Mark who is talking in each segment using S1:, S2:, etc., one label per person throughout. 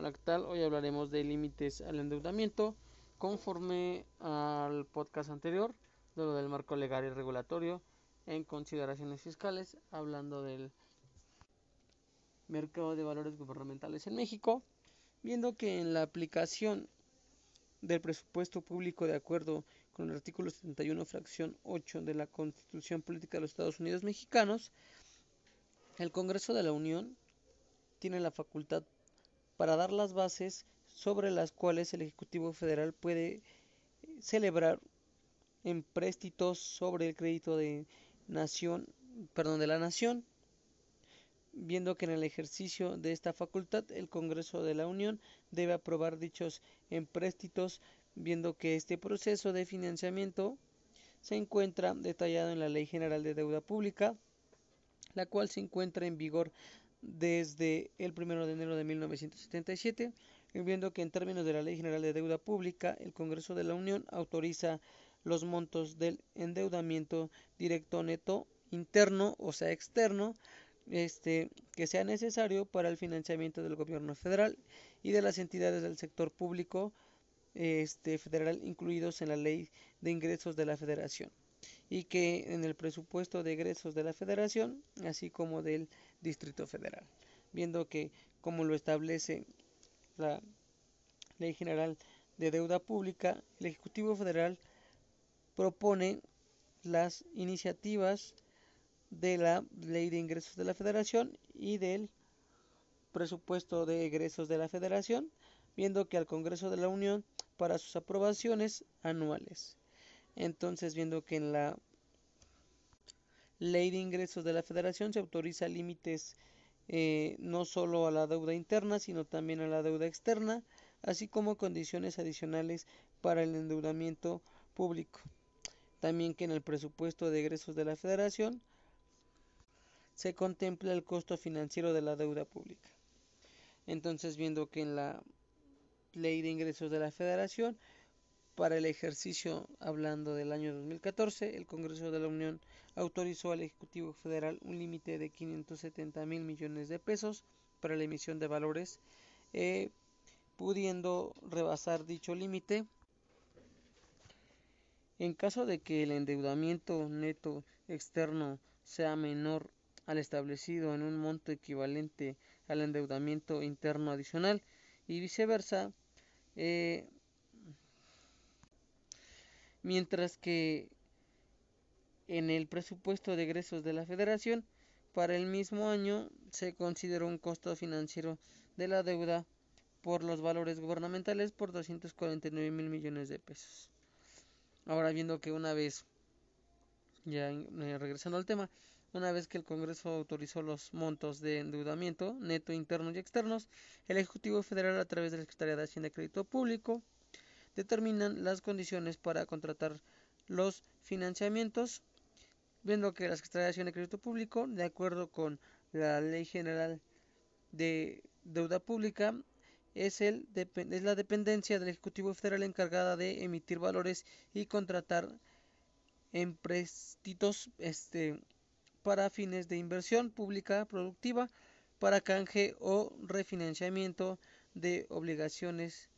S1: Hola, ¿qué tal? Hoy hablaremos de límites al endeudamiento conforme al podcast anterior, de lo del marco legal y regulatorio en consideraciones fiscales, hablando del mercado de valores gubernamentales en México, viendo que en la aplicación del presupuesto público de acuerdo con el artículo 71, fracción 8 de la Constitución Política de los Estados Unidos Mexicanos, el Congreso de la Unión tiene la facultad para dar las bases sobre las cuales el Ejecutivo Federal puede celebrar empréstitos sobre el crédito de nación, perdón, de la nación, viendo que en el ejercicio de esta facultad el Congreso de la Unión debe aprobar dichos empréstitos, viendo que este proceso de financiamiento se encuentra detallado en la Ley General de Deuda Pública, la cual se encuentra en vigor desde el 1 de enero de 1977, viendo que en términos de la Ley General de Deuda Pública, el Congreso de la Unión autoriza los montos del endeudamiento directo neto interno, o sea, externo, este, que sea necesario para el financiamiento del gobierno federal y de las entidades del sector público este, federal incluidos en la ley de ingresos de la federación y que en el presupuesto de egresos de la Federación, así como del Distrito Federal, viendo que como lo establece la Ley General de Deuda Pública, el Ejecutivo Federal propone las iniciativas de la Ley de Ingresos de la Federación y del presupuesto de egresos de la Federación, viendo que al Congreso de la Unión para sus aprobaciones anuales. Entonces, viendo que en la Ley de Ingresos de la Federación se autoriza límites eh, no solo a la deuda interna, sino también a la deuda externa, así como condiciones adicionales para el endeudamiento público. También que en el presupuesto de egresos de la Federación se contempla el costo financiero de la deuda pública. Entonces, viendo que en la Ley de Ingresos de la Federación para el ejercicio, hablando del año 2014, el Congreso de la Unión autorizó al Ejecutivo Federal un límite de 570 mil millones de pesos para la emisión de valores, eh, pudiendo rebasar dicho límite. En caso de que el endeudamiento neto externo sea menor al establecido en un monto equivalente al endeudamiento interno adicional y viceversa, eh, mientras que en el presupuesto de egresos de la Federación para el mismo año se consideró un costo financiero de la deuda por los valores gubernamentales por 249 mil millones de pesos. Ahora viendo que una vez, ya eh, regresando al tema, una vez que el Congreso autorizó los montos de endeudamiento neto internos y externos, el Ejecutivo Federal a través de la Secretaría de Hacienda y Crédito Público determinan las condiciones para contratar los financiamientos, viendo que la Secretaría de Crédito Público, de acuerdo con la Ley General de Deuda Pública, es la dependencia del Ejecutivo Federal encargada de emitir valores y contratar empréstitos este, para fines de inversión pública productiva, para canje o refinanciamiento de obligaciones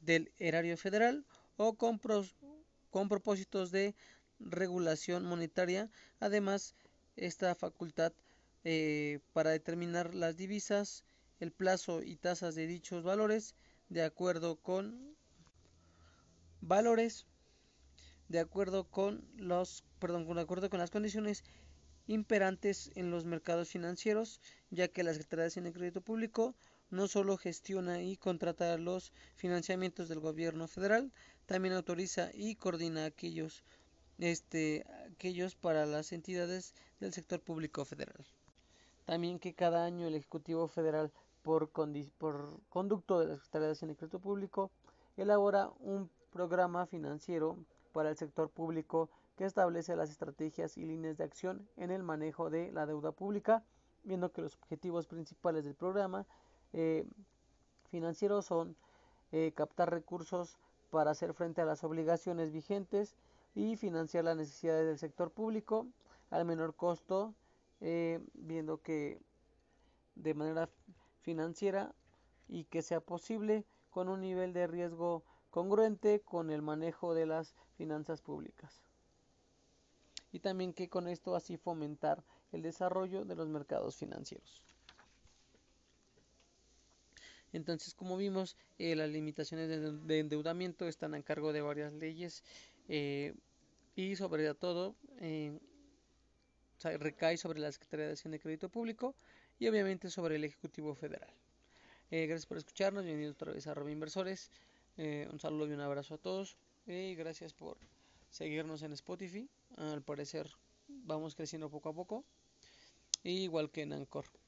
S1: del erario federal o con, con propósitos de regulación monetaria. Además, esta facultad eh, para determinar las divisas, el plazo y tasas de dichos valores de acuerdo con valores de acuerdo con los perdón, de acuerdo con las condiciones imperantes en los mercados financieros, ya que la Secretaría de Hacienda Crédito Público no solo gestiona y contrata los financiamientos del gobierno federal, también autoriza y coordina aquellos, este, aquellos para las entidades del sector público federal. También que cada año el Ejecutivo Federal, por, por conducto de la Secretaría de Hacienda y Crédito Público, elabora un programa financiero para el sector público que establece las estrategias y líneas de acción en el manejo de la deuda pública, viendo que los objetivos principales del programa eh, financieros son eh, captar recursos para hacer frente a las obligaciones vigentes y financiar las necesidades del sector público al menor costo, eh, viendo que de manera financiera y que sea posible con un nivel de riesgo congruente con el manejo de las finanzas públicas. Y también que con esto así fomentar el desarrollo de los mercados financieros. Entonces, como vimos, eh, las limitaciones de, endeudamiento están a cargo de varias leyes eh, y sobre todo eh, recae sobre la Secretaría de Hacienda y Crédito Público y obviamente sobre el Ejecutivo Federal. gracias por escucharnos, bienvenidos otra vez a Robo Inversores. un saludo y un abrazo a todos y gracias por seguirnos en Spotify. Al parecer vamos creciendo poco a poco, igual que en Anchor.